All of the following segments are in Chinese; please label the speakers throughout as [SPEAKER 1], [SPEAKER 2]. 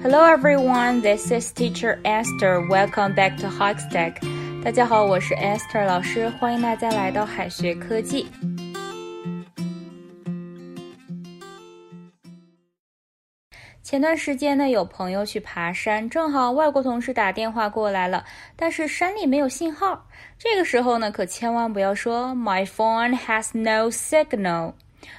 [SPEAKER 1] Hello everyone, this is Teacher Esther. Welcome back to Hogstack. 大家好，我是 Esther 老师，欢迎大家来到海学科技。前段时间呢，有朋友去爬山，正好外国同事打电话过来了，但是山里没有信号。这个时候呢，可千万不要说 My phone has no signal。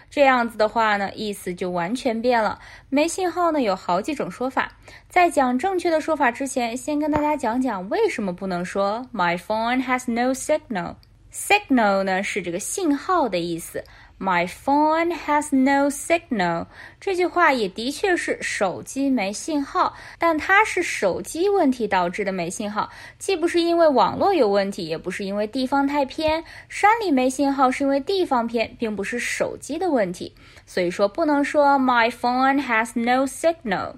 [SPEAKER 1] 这样子的话呢，意思就完全变了。没信号呢，有好几种说法。在讲正确的说法之前，先跟大家讲讲为什么不能说 My phone has no signal。Signal 呢是这个信号的意思。My phone has no signal。这句话也的确是手机没信号，但它是手机问题导致的没信号，既不是因为网络有问题，也不是因为地方太偏。山里没信号是因为地方偏，并不是手机的问题。所以说不能说 My phone has no signal。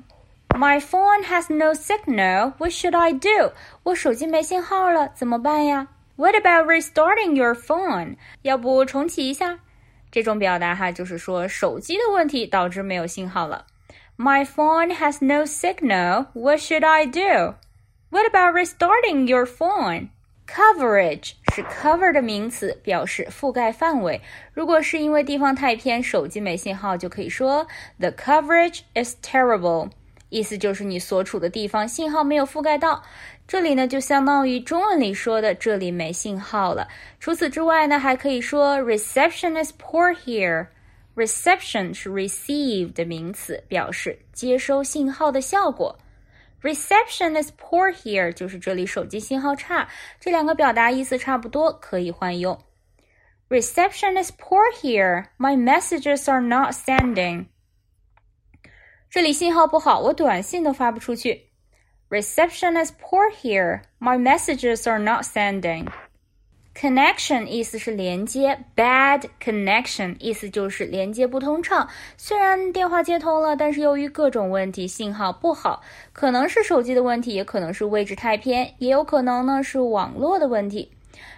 [SPEAKER 1] My phone has no signal. What should I do？我手机没信号了，怎么办呀？What about restarting your phone？要不重启一下？这种表达哈，就是说手机的问题导致没有信号了。My phone has no signal. What should I do? What about restarting your phone? Coverage 是 cover 的名词，表示覆盖范围。如果是因为地方太偏，手机没信号，就可以说 The coverage is terrible。意思就是你所处的地方信号没有覆盖到，这里呢就相当于中文里说的这里没信号了。除此之外呢，还可以说 reception is poor here。reception 是 receive 的名词，表示接收信号的效果。reception is poor here 就是这里手机信号差。这两个表达意思差不多，可以换用。Reception is poor here. My messages are not sending. 这里信号不好，我短信都发不出去。Reception is poor here. My messages are not sending. Connection 意思是连接，bad connection 意思就是连接不通畅。虽然电话接通了，但是由于各种问题，信号不好，可能是手机的问题，也可能是位置太偏，也有可能呢是网络的问题。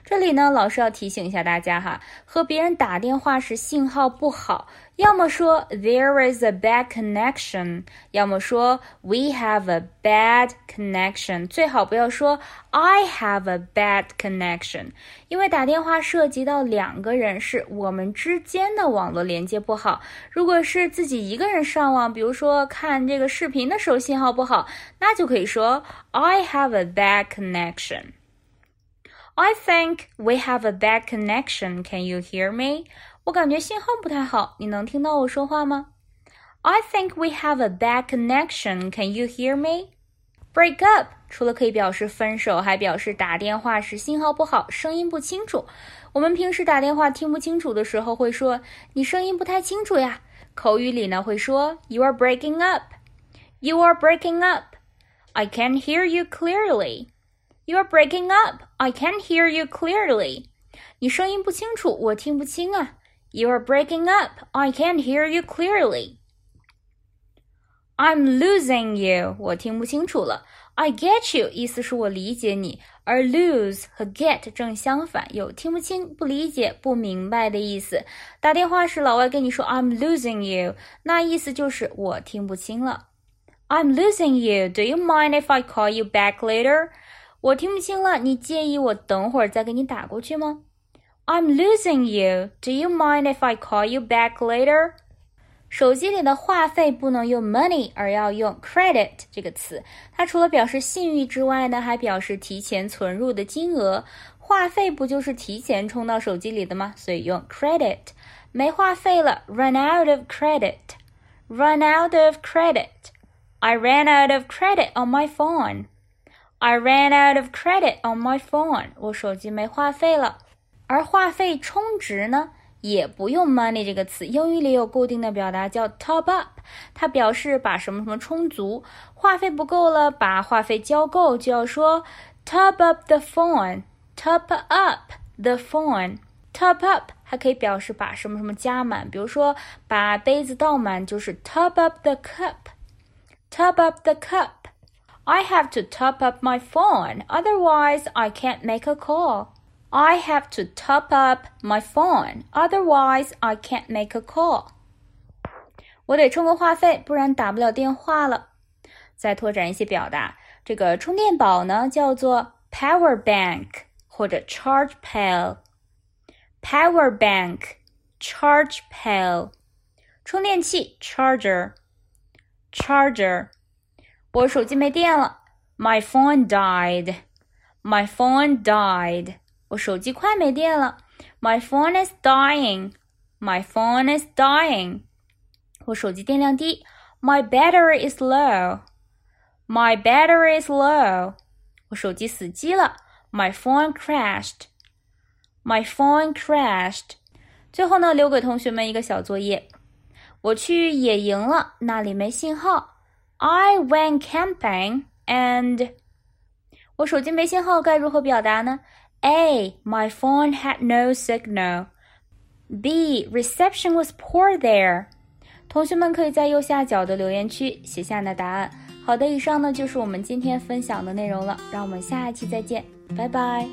[SPEAKER 1] 这里呢，老师要提醒一下大家哈，和别人打电话时信号不好，要么说 there is a bad connection，要么说 we have a bad connection，最好不要说 I have a bad connection，因为打电话涉及到两个人，是我们之间的网络连接不好。如果是自己一个人上网，比如说看这个视频的时候信号不好，那就可以说 I have a bad connection。I think we have a bad connection. Can you hear me? 我感觉信号不太好，你能听到我说话吗？I think we have a bad connection. Can you hear me? Break up 除了可以表示分手，还表示打电话时信号不好，声音不清楚。我们平时打电话听不清楚的时候，会说你声音不太清楚呀。口语里呢会说 You are breaking up. You are breaking up. I can't hear you clearly. You are breaking up. I can't hear you clearly. 你声音不清楚，我听不清啊。You are breaking up. I can't hear you clearly. I'm losing you. 我听不清楚了。I get you 意思是我理解你，而 lose 和 get 正相反，有听不清、不理解、不明白的意思。打电话时，老外跟你说 I'm losing you，那意思就是我听不清了。I'm losing you. Do you mind if I call you back later? 我听不清了，你介意我等会儿再给你打过去吗？I'm losing you. Do you mind if I call you back later? 手机里的话费不能用 money，而要用 credit 这个词。它除了表示信誉之外呢，还表示提前存入的金额。话费不就是提前充到手机里的吗？所以用 credit。没话费了，run out of credit。Run out of credit. I ran out of credit on my phone. I ran out of credit on my phone. 我手机没话费了。而话费充值呢，也不用 money 这个词。英语里有固定的表达叫 top up，它表示把什么什么充足。话费不够了，把话费交够，就要说 top up the phone。top up the phone。top up 还可以表示把什么什么加满，比如说把杯子倒满，就是 top up the cup。top up the cup。I have to top up my phone, otherwise I can't make a call. I have to top up my phone, otherwise I can't make a call. 我得充个话费，不然打不了电话了。 再拓展一些表达。这个充电宝呢，叫做 power bank 或者 charge pail。power bank, charge pail。充电器 charger, charger。 我手机没电了，my phone died, my phone died。我手机快没电了，my phone is dying, my phone is dying。我手机电量低，my battery is low, my battery is low。我手机死机了，my phone crashed, my phone crashed。最后呢，留给同学们一个小作业。我去野营了，那里没信号。I went camping and 我手机没信号，该如何表达呢？A. My phone had no signal. B. Reception was poor there. 同学们可以在右下角的留言区写下你的答案。好的，以上呢就是我们今天分享的内容了，让我们下一期再见，拜拜。